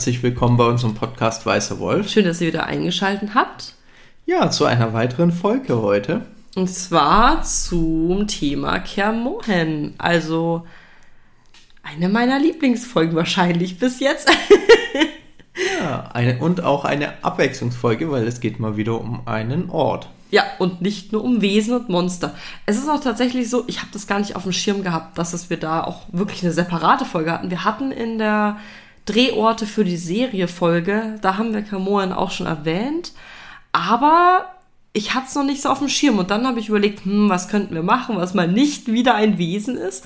Herzlich willkommen bei unserem Podcast Weißer Wolf. Schön, dass ihr wieder eingeschaltet habt. Ja, zu einer weiteren Folge heute. Und zwar zum Thema Kermohen. Also eine meiner Lieblingsfolgen wahrscheinlich bis jetzt. ja, eine, und auch eine Abwechslungsfolge, weil es geht mal wieder um einen Ort. Ja, und nicht nur um Wesen und Monster. Es ist auch tatsächlich so, ich habe das gar nicht auf dem Schirm gehabt, dass es wir da auch wirklich eine separate Folge hatten. Wir hatten in der Drehorte für die Serie Folge, da haben wir Kamoen auch schon erwähnt, aber ich hatte es noch nicht so auf dem Schirm und dann habe ich überlegt, hm, was könnten wir machen, was mal nicht wieder ein Wesen ist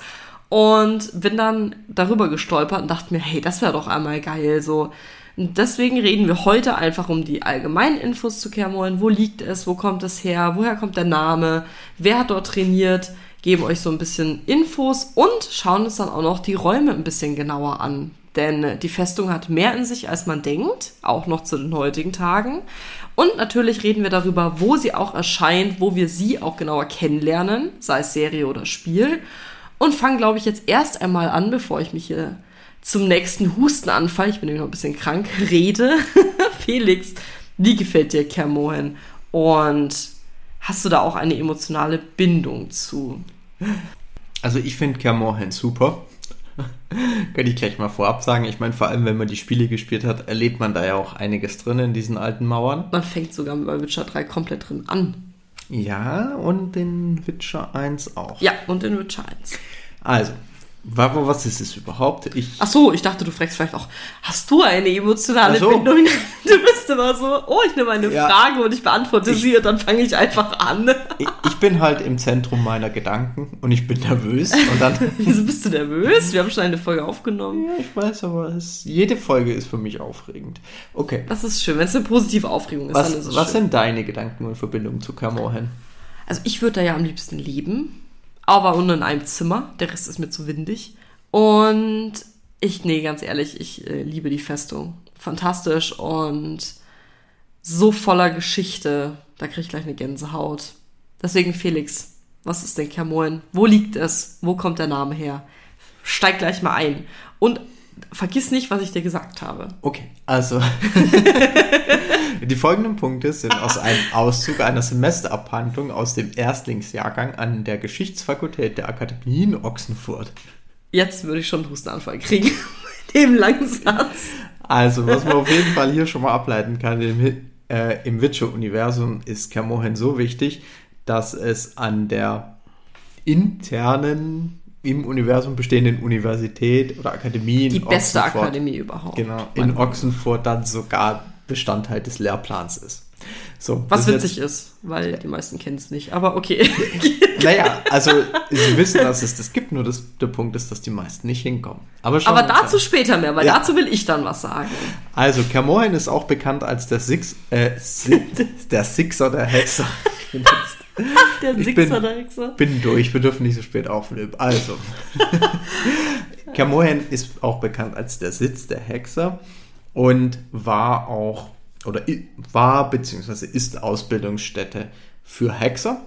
und bin dann darüber gestolpert und dachte mir, hey, das wäre doch einmal geil, so und deswegen reden wir heute einfach um die allgemeinen Infos zu Kermoren. Wo liegt es? Wo kommt es her? Woher kommt der Name? Wer hat dort trainiert? Geben euch so ein bisschen Infos und schauen uns dann auch noch die Räume ein bisschen genauer an. Denn die Festung hat mehr in sich, als man denkt, auch noch zu den heutigen Tagen. Und natürlich reden wir darüber, wo sie auch erscheint, wo wir sie auch genauer kennenlernen, sei es Serie oder Spiel. Und fangen, glaube ich, jetzt erst einmal an, bevor ich mich hier zum nächsten Hustenanfall, ich bin nämlich noch ein bisschen krank, rede. Felix, wie gefällt dir Kermohen? Und hast du da auch eine emotionale Bindung zu? Also ich finde Kermohen super. Könnte ich gleich mal vorab sagen. Ich meine, vor allem, wenn man die Spiele gespielt hat, erlebt man da ja auch einiges drin in diesen alten Mauern. Man fängt sogar bei Witcher 3 komplett drin an. Ja, und den Witcher 1 auch. Ja, und den Witcher 1. Also, was ist es überhaupt? Ich Ach so, ich dachte, du fragst vielleicht auch, hast du eine emotionale so. Bindung? Du bist immer so, oh, ich nehme eine ja. Frage und ich beantworte ich, sie und dann fange ich einfach an. Ich, bin halt im Zentrum meiner Gedanken und ich bin nervös. Und dann Wieso bist du nervös? Wir haben schon eine Folge aufgenommen. Ja, ich weiß, aber es, jede Folge ist für mich aufregend. Okay. Das ist schön, wenn es eine positive Aufregung ist. Was, ist was schön. sind deine Gedanken und Verbindungen zu Kamohen? Also ich würde da ja am liebsten leben aber nur in einem Zimmer. Der Rest ist mir zu windig. Und ich, nee, ganz ehrlich, ich äh, liebe die Festung. Fantastisch und so voller Geschichte. Da kriege ich gleich eine Gänsehaut. Deswegen, Felix, was ist denn Kermoen? Wo liegt es? Wo kommt der Name her? Steig gleich mal ein. Und vergiss nicht, was ich dir gesagt habe. Okay, also die folgenden Punkte sind aus einem Auszug einer Semesterabhandlung aus dem Erstlingsjahrgang an der Geschichtsfakultät der Akademie in Ochsenfurt. Jetzt würde ich schon einen Hustenanfall kriegen mit dem langen Satz. Also, was man auf jeden Fall hier schon mal ableiten kann, im, äh, im Witcher-Universum ist Kermohen so wichtig, dass es an der internen im Universum bestehenden Universität oder Akademie. Die beste Ochsenfurt, Akademie überhaupt. Genau, in Ochsenfurt dann sogar Bestandteil des Lehrplans ist. So, Was witzig ist, weil ja. die meisten kennen es nicht, aber okay. naja, also sie wissen, dass es das gibt, nur das, der Punkt ist, dass die meisten nicht hinkommen. Aber, aber dazu an. später mehr, weil ja. dazu will ich dann was sagen. Also, Kermoren ist auch bekannt als der, Six, äh, der Sixer der Hexer. der Sixer der Hexer. bin durch, wir dürfen nicht so spät aufnehmen. Also, Kermoren ist auch bekannt als der Sitz der Hexer und war auch oder war bzw. ist Ausbildungsstätte für Hexer.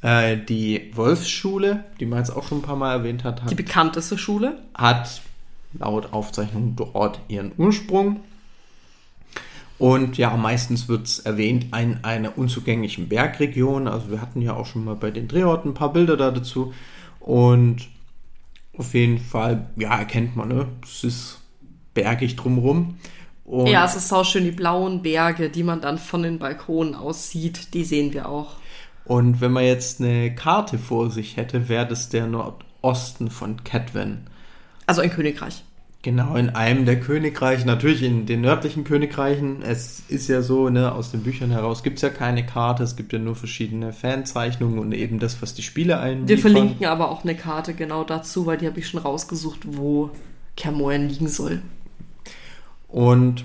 Äh, die Wolfsschule, die man jetzt auch schon ein paar Mal erwähnt hat, hat die bekannteste Schule, hat laut Aufzeichnung dort ihren Ursprung. Und ja, meistens wird es erwähnt in einer unzugänglichen Bergregion. Also wir hatten ja auch schon mal bei den Drehorten ein paar Bilder da dazu. Und auf jeden Fall, ja, erkennt man, ne? Es ist bergig drumherum. Und ja, es ist auch schön, die blauen Berge, die man dann von den Balkonen aus sieht, die sehen wir auch. Und wenn man jetzt eine Karte vor sich hätte, wäre das der Nordosten von Kedwen. Also ein Königreich. Genau, in einem der Königreiche, natürlich in den nördlichen Königreichen. Es ist ja so, ne, aus den Büchern heraus gibt es ja keine Karte, es gibt ja nur verschiedene Fanzeichnungen und eben das, was die Spiele einliefern. Wir verlinken aber auch eine Karte genau dazu, weil die habe ich schon rausgesucht, wo Kermoen liegen soll. Und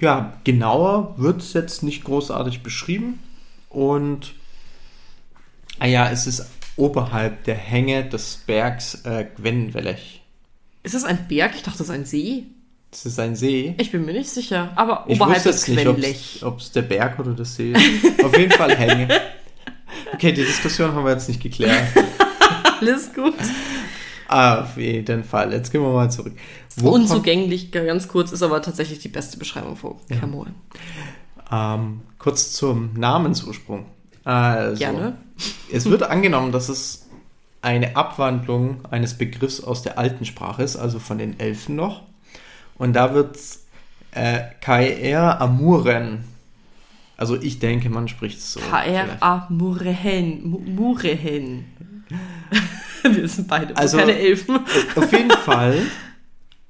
ja, genauer wird es jetzt nicht großartig beschrieben. Und ah ja, es ist oberhalb der Hänge des Bergs äh, Gwenwellech. Ist das ein Berg? Ich dachte, das ist ein See. Das ist ein See. Ich bin mir nicht sicher, aber ich oberhalb des Gwenlech. Ob es der Berg oder das See ist. Auf jeden Fall Hänge. Okay, die Diskussion haben wir jetzt nicht geklärt. Alles gut. Auf jeden Fall. Jetzt gehen wir mal zurück. Wo Unzugänglich, ganz kurz, ist aber tatsächlich die beste Beschreibung von Kermoren. Ähm, kurz zum Namensursprung. Also, Gerne. Es wird angenommen, dass es eine Abwandlung eines Begriffs aus der alten Sprache ist, also von den Elfen noch. Und da wird äh, KR Amuren. Also ich denke, man spricht es so. KR Amurehen. Murehen. Wir sind beide Also- keine Elfen. Auf jeden Fall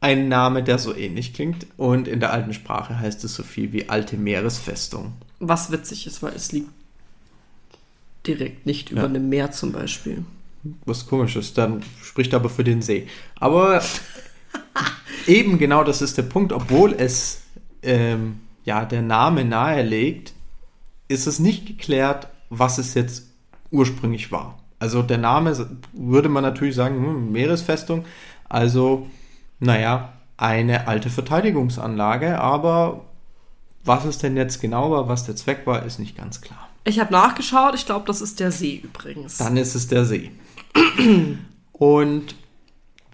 ein Name, der so ähnlich klingt. Und in der alten Sprache heißt es so viel wie alte Meeresfestung. Was witzig ist, weil es liegt direkt nicht über Ja. einem Meer zum Beispiel. Was komisches, dann spricht aber für den See. Aber eben genau das ist der Punkt, obwohl es ähm, ja der Name nahelegt, ist es nicht geklärt, was es jetzt ursprünglich war. Also der Name würde man natürlich sagen, hm, Meeresfestung, also naja, eine alte Verteidigungsanlage, aber was es denn jetzt genau war, was der Zweck war, ist nicht ganz klar. Ich habe nachgeschaut, ich glaube, das ist der See übrigens. Dann ist es der See. Und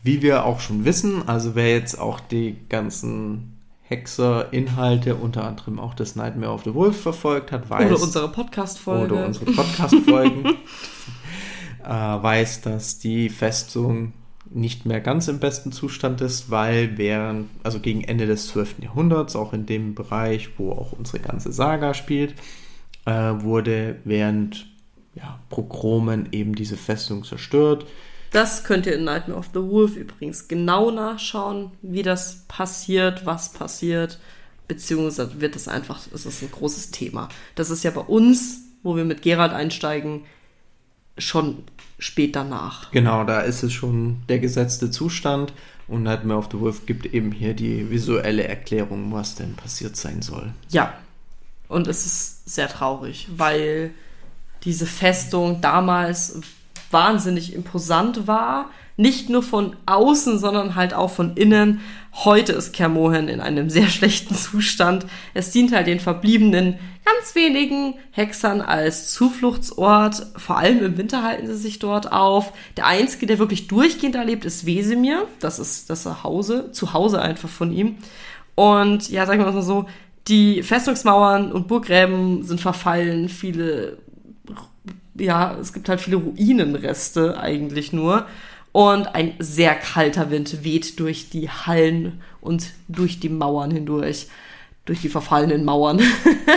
wie wir auch schon wissen, also wer jetzt auch die ganzen Hexer-Inhalte, unter anderem auch das Nightmare of the Wolf verfolgt hat, weiß, Oder unsere Podcast-Folge. oder unsere Podcast-Folgen, äh, weiß, dass die Festung nicht mehr ganz im besten Zustand ist, weil während, also gegen Ende des 12. Jahrhunderts, auch in dem Bereich, wo auch unsere ganze Saga spielt, äh, wurde während ja, Pogromen eben diese Festung zerstört. Das könnt ihr in Nightmare of the Wolf übrigens genau nachschauen, wie das passiert, was passiert, beziehungsweise wird es einfach, es ist ein großes Thema. Das ist ja bei uns, wo wir mit Gerald einsteigen, schon spät danach. Genau, da ist es schon der gesetzte Zustand und Nightmare of the Wolf gibt eben hier die visuelle Erklärung, was denn passiert sein soll. Ja. Und es ist sehr traurig, weil diese Festung damals wahnsinnig imposant war. Nicht nur von außen, sondern halt auch von innen. Heute ist Kermohen in einem sehr schlechten Zustand. Es dient halt den verbliebenen ganz wenigen Hexern als Zufluchtsort. Vor allem im Winter halten sie sich dort auf. Der einzige, der wirklich durchgehend da lebt, ist Wesemir. Das ist das Hause, zu Hause einfach von ihm. Und ja, sagen wir mal so, die Festungsmauern und Burggräben sind verfallen, viele, ja, es gibt halt viele Ruinenreste eigentlich nur. Und ein sehr kalter Wind weht durch die Hallen und durch die Mauern hindurch, durch die verfallenen Mauern.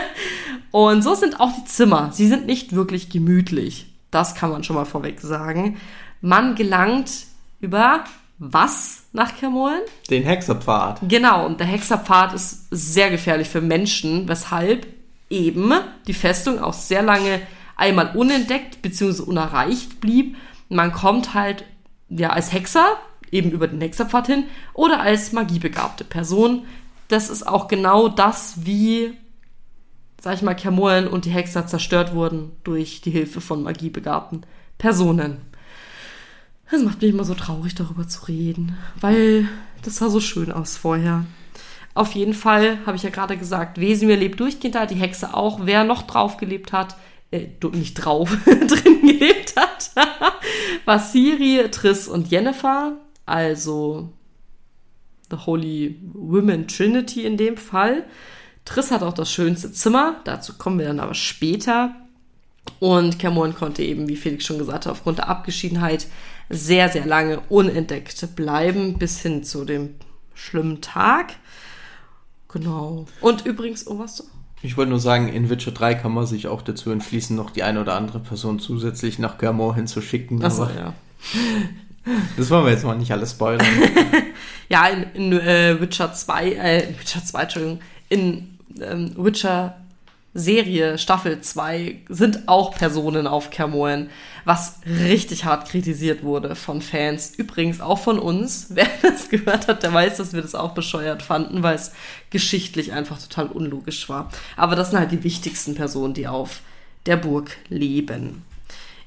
und so sind auch die Zimmer. Sie sind nicht wirklich gemütlich. Das kann man schon mal vorweg sagen. Man gelangt über was nach Kermolen? Den Hexerpfad. Genau, und der Hexerpfad ist sehr gefährlich für Menschen, weshalb eben die Festung auch sehr lange einmal unentdeckt bzw. unerreicht blieb. Man kommt halt ja als Hexer eben über den Hexerpfad hin oder als magiebegabte Person. Das ist auch genau das, wie, sag ich mal, Kermoren und die Hexer zerstört wurden durch die Hilfe von magiebegabten Personen. Das macht mich immer so traurig, darüber zu reden, weil das sah so schön aus vorher. Auf jeden Fall habe ich ja gerade gesagt, Wesemir lebt durchgehend da, die Hexe auch. Wer noch drauf gelebt hat, äh, nicht drauf, drin gelebt hat, war Siri, Triss und Jennifer, also The Holy Women Trinity in dem Fall. Triss hat auch das schönste Zimmer, dazu kommen wir dann aber später. Und Cameron konnte eben, wie Felix schon gesagt hat, aufgrund der Abgeschiedenheit sehr, sehr lange unentdeckt bleiben, bis hin zu dem schlimmen Tag. Genau. Und übrigens, oh, was? Ich wollte nur sagen, in Witcher 3 kann man sich auch dazu entschließen, noch die eine oder andere Person zusätzlich nach Germor hinzuschicken. Achso, ja. Das wollen wir jetzt mal nicht alles spoilern. Ja, in, in äh, Witcher 2, äh, Witcher 2, Entschuldigung, in ähm, Witcher Serie Staffel 2 sind auch Personen auf Kermoren, was richtig hart kritisiert wurde von Fans. Übrigens auch von uns. Wer das gehört hat, der weiß, dass wir das auch bescheuert fanden, weil es geschichtlich einfach total unlogisch war. Aber das sind halt die wichtigsten Personen, die auf der Burg leben.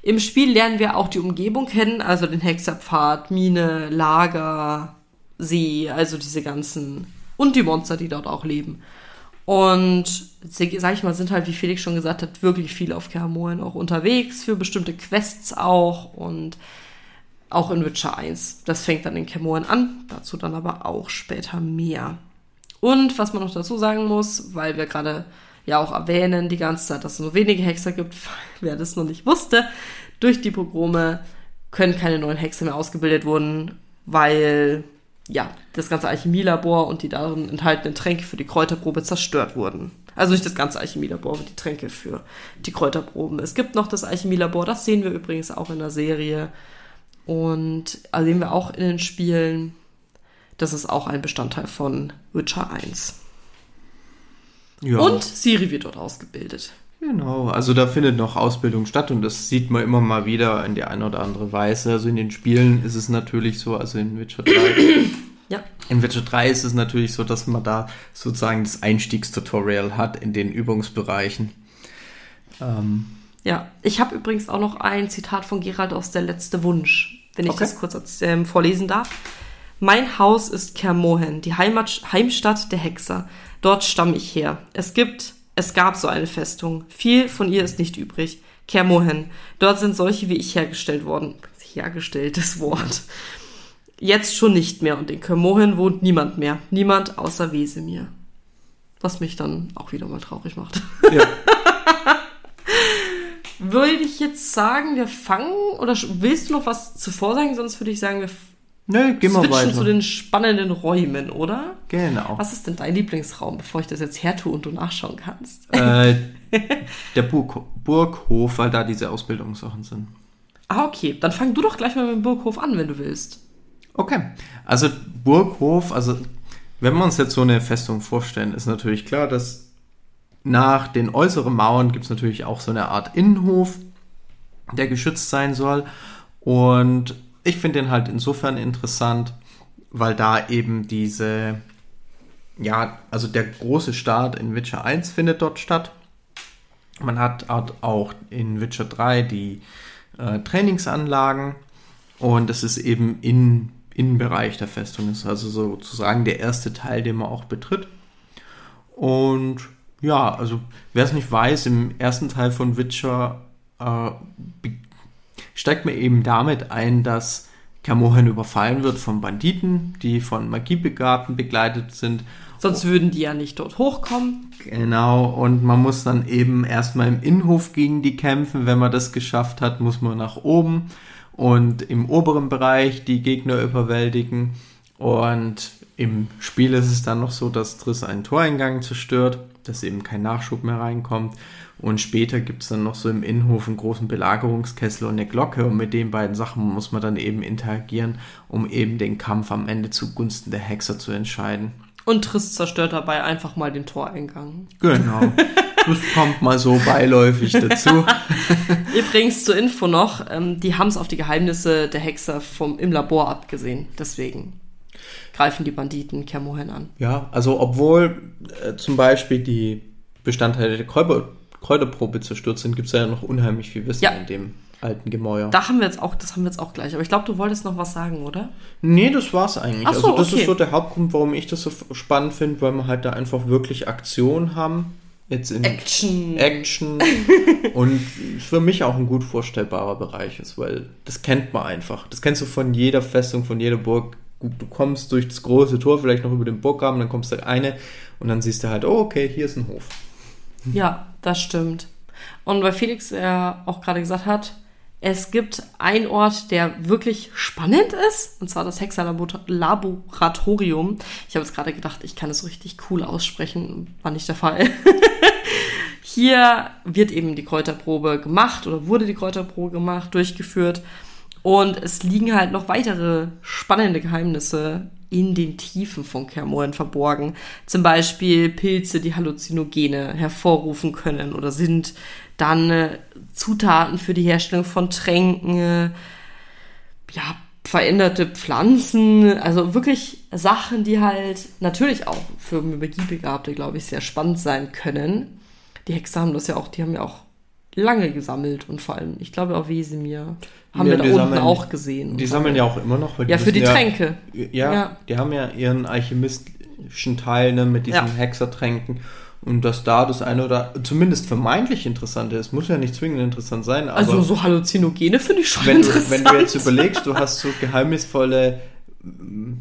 Im Spiel lernen wir auch die Umgebung kennen, also den Hexerpfad, Mine, Lager, See, also diese ganzen und die Monster, die dort auch leben. Und sag ich mal, sind halt, wie Felix schon gesagt hat, wirklich viel auf Kermoren auch unterwegs für bestimmte Quests auch. Und auch in Witcher 1. Das fängt dann in Camoen an, dazu dann aber auch später mehr. Und was man noch dazu sagen muss, weil wir gerade ja auch erwähnen die ganze Zeit, dass es nur wenige Hexer gibt, wer das noch nicht wusste, durch die Pogrome können keine neuen Hexe mehr ausgebildet wurden, weil ja, das ganze Alchemielabor und die darin enthaltenen Tränke für die Kräuterprobe zerstört wurden. Also nicht das ganze Alchemielabor, aber die Tränke für die Kräuterproben. Es gibt noch das Alchemielabor, das sehen wir übrigens auch in der Serie. Und erleben wir auch in den Spielen. Das ist auch ein Bestandteil von Witcher 1. Ja. Und Siri wird dort ausgebildet. Genau, also da findet noch Ausbildung statt und das sieht man immer mal wieder in die eine oder andere Weise. Also in den Spielen ist es natürlich so, also in Witcher 3. ja. In Witcher 3 ist es natürlich so, dass man da sozusagen das Einstiegstutorial hat in den Übungsbereichen. Ähm. Ja, ich habe übrigens auch noch ein Zitat von Gerald aus Der letzte Wunsch, wenn ich okay. das kurz ähm, vorlesen darf. Mein Haus ist Kermohen, die Heimat, Heimstadt der Hexer. Dort stamme ich her. Es gibt es gab so eine Festung. Viel von ihr ist nicht übrig. Kermohen. Dort sind solche wie ich hergestellt worden. Hergestelltes Wort. Jetzt schon nicht mehr. Und in Kermohen wohnt niemand mehr. Niemand außer Wesemir. Was mich dann auch wieder mal traurig macht. Ja. würde ich jetzt sagen, wir fangen, oder willst du noch was zuvor sagen? Sonst würde ich sagen, wir Nee, gehen wir weiter. zu den spannenden Räumen, oder? Genau. Was ist denn dein Lieblingsraum, bevor ich das jetzt hertue und du nachschauen kannst? Äh, der Burg Burghof, weil da diese Ausbildungssachen sind. Ah, okay. Dann fang du doch gleich mal mit dem Burghof an, wenn du willst. Okay. Also Burghof, also wenn wir uns jetzt so eine Festung vorstellen, ist natürlich klar, dass nach den äußeren Mauern gibt es natürlich auch so eine Art Innenhof, der geschützt sein soll. Und ich finde den halt insofern interessant, weil da eben diese, ja, also der große Start in Witcher 1 findet dort statt. Man hat auch in Witcher 3 die äh, Trainingsanlagen und das ist eben im Innenbereich der Festung, ist also sozusagen der erste Teil, den man auch betritt. Und ja, also wer es nicht weiß, im ersten Teil von Witcher äh, steigt mir eben damit ein, dass Camohan überfallen wird von Banditen, die von Magiebegabten begleitet sind. Sonst würden die ja nicht dort hochkommen. Genau, und man muss dann eben erstmal im Innenhof gegen die kämpfen. Wenn man das geschafft hat, muss man nach oben und im oberen Bereich die Gegner überwältigen. Und im Spiel ist es dann noch so, dass Triss einen Toreingang zerstört, dass eben kein Nachschub mehr reinkommt. Und später gibt es dann noch so im Innenhof einen großen Belagerungskessel und eine Glocke. Und mit den beiden Sachen muss man dann eben interagieren, um eben den Kampf am Ende zugunsten der Hexer zu entscheiden. Und Triss zerstört dabei einfach mal den Toreingang. Genau. Das kommt mal so beiläufig dazu. Übrigens zur Info noch, ähm, die haben es auf die Geheimnisse der Hexer vom, im Labor abgesehen. Deswegen greifen die Banditen Kermohen an. Ja, also obwohl äh, zum Beispiel die Bestandteile der Kräuter, Kräuterprobe zerstört sind, gibt es ja noch unheimlich viel Wissen ja. in dem alten Gemäuer. Da haben wir jetzt auch, das haben wir jetzt auch gleich. Aber ich glaube, du wolltest noch was sagen, oder? Nee, das war's eigentlich. Ach so, also das okay. ist so der Hauptgrund, warum ich das so spannend finde, weil wir halt da einfach wirklich Aktion haben. Jetzt in Action. Action. und für mich auch ein gut vorstellbarer Bereich ist, weil das kennt man einfach. Das kennst du von jeder Festung, von jeder Burg. Du kommst durch das große Tor, vielleicht noch über den Burggraben, dann kommst du eine und dann siehst du halt, oh, okay, hier ist ein Hof. Ja, das stimmt. Und weil Felix ja auch gerade gesagt hat, es gibt einen Ort, der wirklich spannend ist, und zwar das Hexalaboratorium. Ich habe jetzt gerade gedacht, ich kann es so richtig cool aussprechen, war nicht der Fall. Hier wird eben die Kräuterprobe gemacht oder wurde die Kräuterprobe gemacht, durchgeführt. Und es liegen halt noch weitere spannende Geheimnisse in den Tiefen von Kermoren verborgen. Zum Beispiel Pilze, die Halluzinogene hervorrufen können oder sind. Dann äh, Zutaten für die Herstellung von Tränken, äh, ja, veränderte Pflanzen, also wirklich Sachen, die halt natürlich auch für Magiebegabte, glaube ich, sehr spannend sein können. Die Hexer haben das ja auch, die haben ja auch lange gesammelt und vor allem, ich glaube auch Wesemir haben ja, wir da unten sammeln, auch gesehen. Die sammeln ja auch immer noch. ja, für die ja, Tränke. Ja, ja, die haben ja ihren alchemistischen Teil ne, mit diesen. Hexertränken Und dass da das eine oder zumindest vermeintlich interessante ist, muss ja nicht zwingend interessant sein. Also so Halluzinogene finde ich schon wenn, du, interessant. wenn du jetzt überlegst, du hast so geheimnisvolle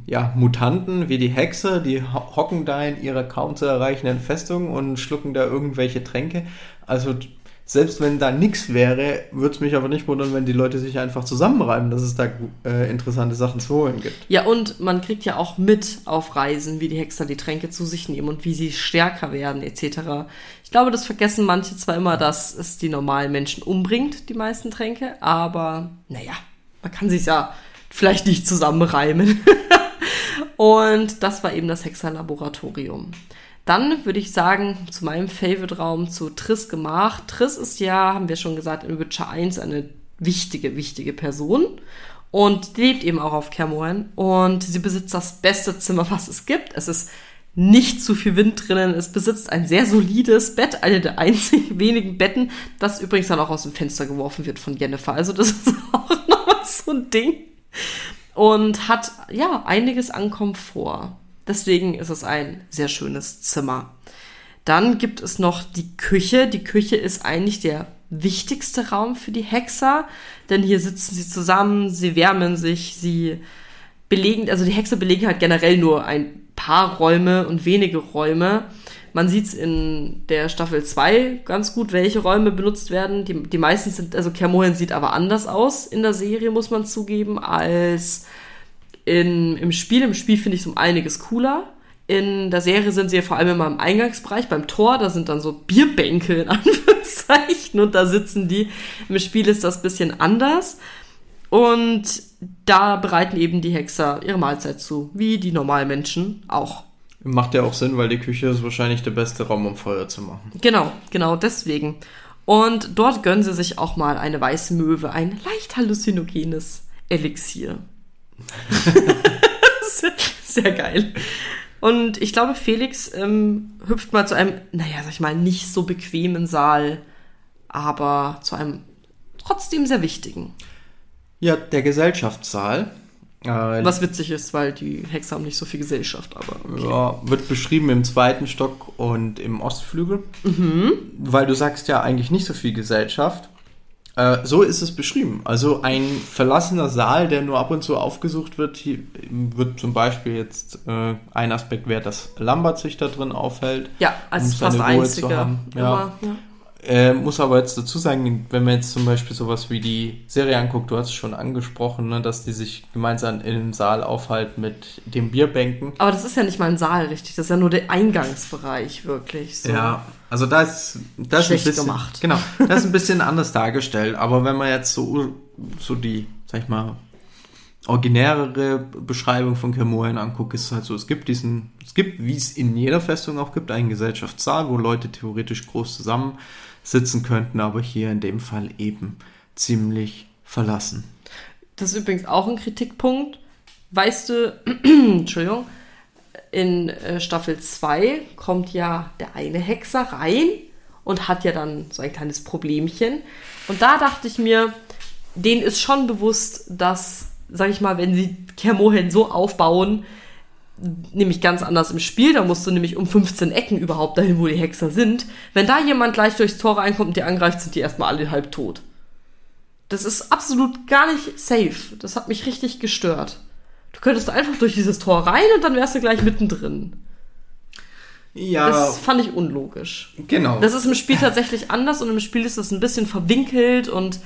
ja, Mutanten wie die Hexe, die ho- hocken da in ihrer kaum zu erreichenden Festung und schlucken da irgendwelche Tränke. Also selbst wenn da nichts wäre, würde es mich aber nicht wundern, wenn die Leute sich einfach zusammenreiben, dass es da äh, interessante Sachen zu holen gibt. Ja, und man kriegt ja auch mit auf Reisen, wie die Hexer die Tränke zu sich nehmen und wie sie stärker werden, etc. Ich glaube, das vergessen manche zwar immer, dass es die normalen Menschen umbringt, die meisten Tränke, aber naja, man kann sich ja vielleicht nicht zusammenreimen. und das war eben das Hexerlaboratorium. Dann würde ich sagen, zu meinem Favorite-Raum, zu Triss Gemach. Triss ist ja, haben wir schon gesagt, in Witcher 1 eine wichtige, wichtige Person. Und die lebt eben auch auf Kermoren. Und sie besitzt das beste Zimmer, was es gibt. Es ist nicht zu viel Wind drinnen. Es besitzt ein sehr solides Bett, eine der einzigen wenigen Betten, das übrigens dann auch aus dem Fenster geworfen wird von Jennifer. Also das ist auch noch so ein Ding. Und hat, ja, einiges an Komfort. Deswegen ist es ein sehr schönes Zimmer. Dann gibt es noch die Küche. Die Küche ist eigentlich der wichtigste Raum für die Hexer, denn hier sitzen sie zusammen, sie wärmen sich, sie belegen, also die Hexer belegen halt generell nur ein paar Räume und wenige Räume. Man sieht es in der Staffel 2 ganz gut, welche Räume benutzt werden. Die, die meisten sind, also Kermoren sieht aber anders aus in der Serie, muss man zugeben, als in, im Spiel. Im Spiel finde ich es um einiges cooler. In der Serie sind sie ja vor allem immer im Eingangsbereich, beim Tor, da sind dann so Bierbänke in Anführungszeichen und da sitzen die. Im Spiel ist das ein bisschen anders. Und da bereiten eben die Hexer ihre Mahlzeit zu, wie die normalen Menschen auch. Macht ja auch Sinn, weil die Küche ist wahrscheinlich der beste Raum, um Feuer zu machen. Genau, genau deswegen. Und dort gönnen sie sich auch mal eine weiße Möwe, ein leicht halluzinogenes Elixier. sehr, geil. Und ich glaube, Felix ähm, hüpft mal zu einem, naja, sag ich mal, nicht so bequemen Saal, aber zu einem trotzdem sehr wichtigen. Ja, der Gesellschaftssaal. Äh, Was witzig ist, weil die Hexer haben nicht so viel Gesellschaft, aber okay. Ja, wird beschrieben im zweiten Stock und im Ostflügel. Weil du sagst ja eigentlich nicht so viel Gesellschaft. Äh, so ist es beschrieben. Also ein verlassener Saal, der nur ab und zu aufgesucht wird. Hier wird zum Beispiel jetzt äh, ein Aspekt wäre, dass Lambert sich da drin aufhält. Ja, als um fast seine Ruhe zu einzige. haben. Ja. Ja. Äh, muss aber jetzt dazu sagen, wenn man jetzt zum Beispiel sowas wie die Serie anguckt, du hast es schon angesprochen, ne, dass die sich gemeinsam in dem Saal aufhalten mit den Bierbänken. Aber das ist ja nicht mal ein Saal, richtig. Das ist ja nur der Eingangsbereich, wirklich. So. Ja, also da ist das ist Schlecht ein bisschen, gemacht. Genau, das ist ein bisschen anders dargestellt. Aber wenn man jetzt so so die, sag ich mal, originärere Beschreibung von Kermoren anguckt, ist es halt so, es gibt diesen, es gibt, wie es in jeder Festung auch gibt, einen Gesellschaftssaal, wo Leute theoretisch groß zusammen sitzen könnten, aber hier in dem Fall eben ziemlich verlassen. Das ist übrigens auch ein Kritikpunkt. Weißt du, Entschuldigung, in äh, Staffel 2 kommt ja der eine Hexer rein und hat ja dann so ein kleines Problemchen. Und da dachte ich mir, denen ist schon bewusst, dass, sag ich mal, wenn sie Kermohen so aufbauen, nämlich ganz anders im Spiel, da musst du nämlich um 15 Ecken überhaupt dahin, wo die Hexer sind. Wenn da jemand gleich durchs Tor reinkommt und die angreift, sind die erstmal alle halb tot. Das ist absolut gar nicht safe. Das hat mich richtig gestört. Du könntest einfach durch dieses Tor rein und dann wärst du gleich mittendrin. Ja, Das fand ich unlogisch. genau. Das ist im Spiel tatsächlich anders und im Spiel ist es ein bisschen verwinkelt und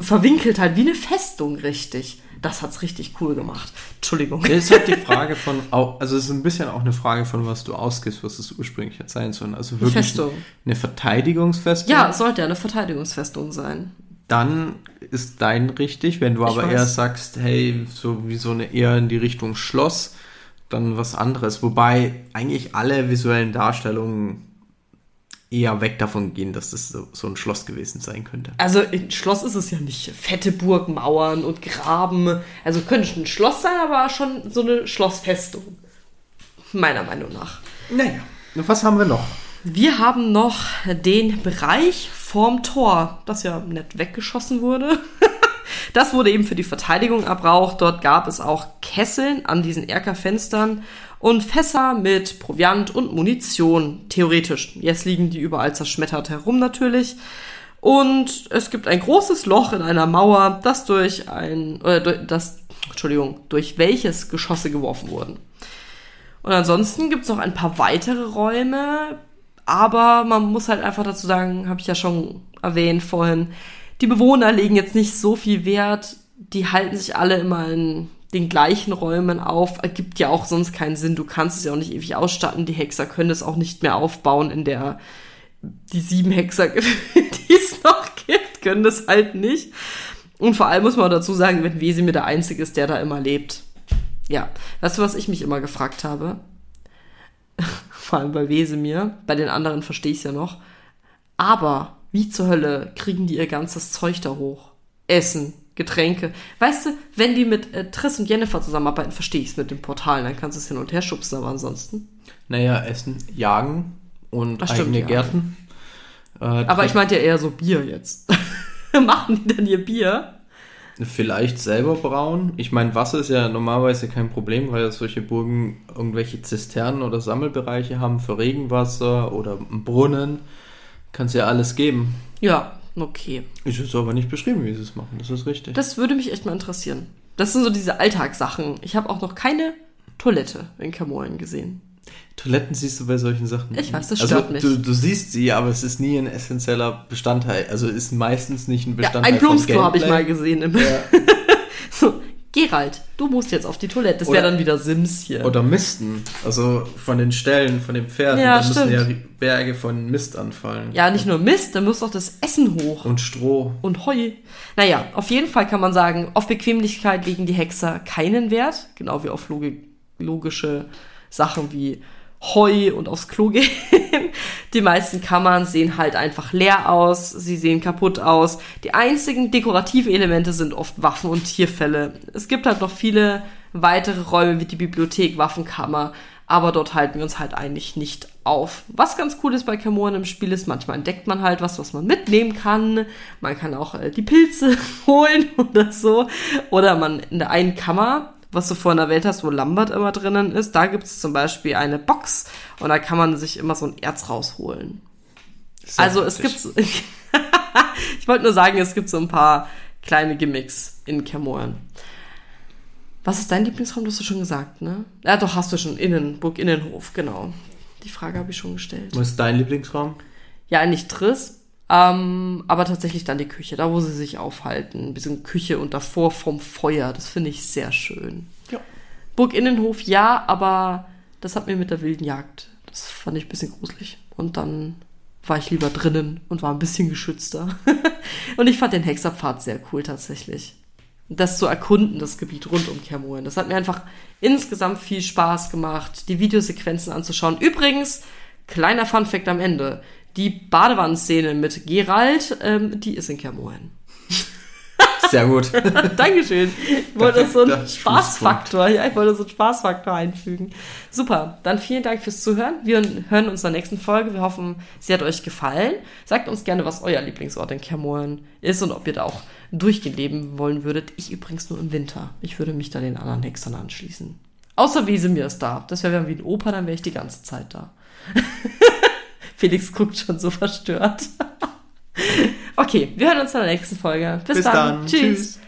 verwinkelt halt wie eine Festung richtig. Das hat's richtig cool gemacht. Entschuldigung. Ja, ist halt die Frage von, also es ist ein bisschen auch eine Frage von, was du ausgehst, was es ursprünglich jetzt sein soll. Also wirklich Festung. eine Verteidigungsfestung. Ja, es sollte ja eine Verteidigungsfestung sein. Dann ist dein richtig, wenn du Ich aber weiß. eher sagst, hey, so wie so eine eher in die Richtung Schloss, dann was anderes. Wobei eigentlich alle visuellen Darstellungen eher weg davon gehen, dass das so, so ein Schloss gewesen sein könnte. Also ein Schloss ist es ja nicht. Fette Burgmauern und Graben. Also könnte ein Schloss sein, aber schon so eine Schlossfestung. Meiner Meinung nach. Naja. Was haben wir noch? Wir haben noch den Bereich vorm Tor, das ja nett weggeschossen wurde. Das wurde eben für die Verteidigung erbraucht. Dort gab es auch Kesseln an diesen Erkerfenstern und Fässer mit Proviant und Munition, theoretisch. Jetzt liegen die überall zerschmettert herum natürlich. Und es gibt ein großes Loch in einer Mauer, das durch ein, durch, das, Entschuldigung, durch welches Geschosse geworfen wurden. Und ansonsten gibt es noch ein paar weitere Räume, aber man muss halt einfach dazu sagen, habe ich ja schon erwähnt vorhin, die Bewohner legen jetzt nicht so viel Wert, die halten sich alle immer in den gleichen Räumen auf. Ergibt ja auch sonst keinen Sinn. Du kannst es ja auch nicht ewig ausstatten. Die Hexer können es auch nicht mehr aufbauen in der die sieben Hexer, die es noch gibt, können das halt nicht. Und vor allem muss man dazu sagen, wenn Wesemir der Einzige ist, der da immer lebt. Ja, weißt du, was ich mich immer gefragt habe? Vor allem bei Wesemir. Bei den anderen verstehe ich es ja noch. Aber wie zur Hölle kriegen die ihr ganzes Zeug da hoch? Essen, Getränke. Weißt du, wenn die mit äh, Triss und Jennifer zusammenarbeiten, verstehe ich es mit den Portalen, dann kannst du es hin und her schubsen, aber ansonsten. Naja, Essen, Jagen und Das eigene stimmt. Gärten. Äh, Aber ich meinte ja eher so Bier jetzt. Machen die denn ihr Bier? Vielleicht selber brauen. Ich meine, Wasser ist ja normalerweise kein Problem, weil ja solche Burgen irgendwelche Zisternen oder Sammelbereiche haben für Regenwasser oder einen Brunnen. Kann es ja alles geben. Ja, okay. Ist es aber nicht beschrieben, wie sie es machen. Das ist richtig. Das würde mich echt mal interessieren. Das sind so diese Alltagssachen. Ich habe auch noch keine Toilette in Kamolen gesehen. Toiletten siehst du bei solchen Sachen. Ich weiß, das also, stört mich. Du, du siehst sie, aber es ist nie ein essentieller Bestandteil. Also ist meistens nicht ein Ja, Bestandteil ein von Plumpsklo habe ich mal gesehen. Im so, Gerald, du musst jetzt auf die Toilette. Das wäre dann wieder Sims hier. Oder Misten. Also von den Ställen, von den Pferden. Ja, da müssen stimmt. ja Berge von Mist anfallen. ja, nicht nur Mist, da muss auch das Essen hoch. Und Stroh. und Heu. Naja, auf jeden Fall kann man sagen, auf Bequemlichkeit legen die Hexer keinen Wert, genau wie auf logi logische Sachen wie Heu und aufs Klo gehen. Die meisten Kammern sehen halt einfach leer aus, sie sehen kaputt aus. Die einzigen dekorativen Elemente sind oft Waffen und Tierfälle. Es gibt halt noch viele weitere Räume wie die Bibliothek, Waffenkammer, aber dort halten wir uns halt eigentlich nicht auf. Was ganz cool ist bei Kamoren im Spiel ist, manchmal entdeckt man halt was, was man mitnehmen kann. Man kann auch äh, die Pilze holen oder so. Oder man in der einen Kammer, was du vorhin erwähnt hast, wo Lambert immer drinnen ist, da gibt es zum Beispiel eine Box und da kann man sich immer so ein Erz rausholen. Sehr also es gibt, ich wollte nur sagen, es gibt so ein paar kleine Gimmicks in Kamoren. Was ist dein Lieblingsraum? Du hast du schon gesagt, ne? Ja, doch, hast du schon. Innen, Burg Innenhof, genau. Die Frage habe ich schon gestellt. Was ist dein Lieblingsraum? Ja, nicht Triss, ähm, aber tatsächlich dann die Küche, da wo sie sich aufhalten. Ein bisschen Küche und davor vom Feuer. Das finde ich sehr schön. Ja. Burg Innenhof, ja, aber das hat mir mit der wilden Jagd. Das fand ich ein bisschen gruselig. Und dann war ich lieber drinnen und war ein bisschen geschützter. und ich fand den Hexerpfad sehr cool tatsächlich. Das zu erkunden, das Gebiet rund um Kermoren. Das hat mir einfach insgesamt viel Spaß gemacht, die Videosequenzen anzuschauen. Übrigens, kleiner Funfact am Ende. Die Badewannenszene mit Gerald, ähm, die ist in Kermoren. Sehr gut. Dankeschön. Ich wollte so einen Spaßfaktor, ja, ich wollte so einen Spaßfaktor einfügen. Super. Dann vielen Dank fürs Zuhören. Wir hören uns in der nächsten Folge. Wir hoffen, sie hat euch gefallen. Sagt uns gerne, was euer Lieblingsort in Kermoren ist und ob ihr da auch durchgehend leben wollen würdet. Ich übrigens nur im Winter. Ich würde mich da den anderen Hexern anschließen. Außer Wesemir ist da. Das wäre wie ein Opa, dann wäre ich die ganze Zeit da. Felix guckt schon so verstört. okay, wir hören uns in der nächsten Folge. Bis, Bis dann. dann. Tschüss. Tschüss.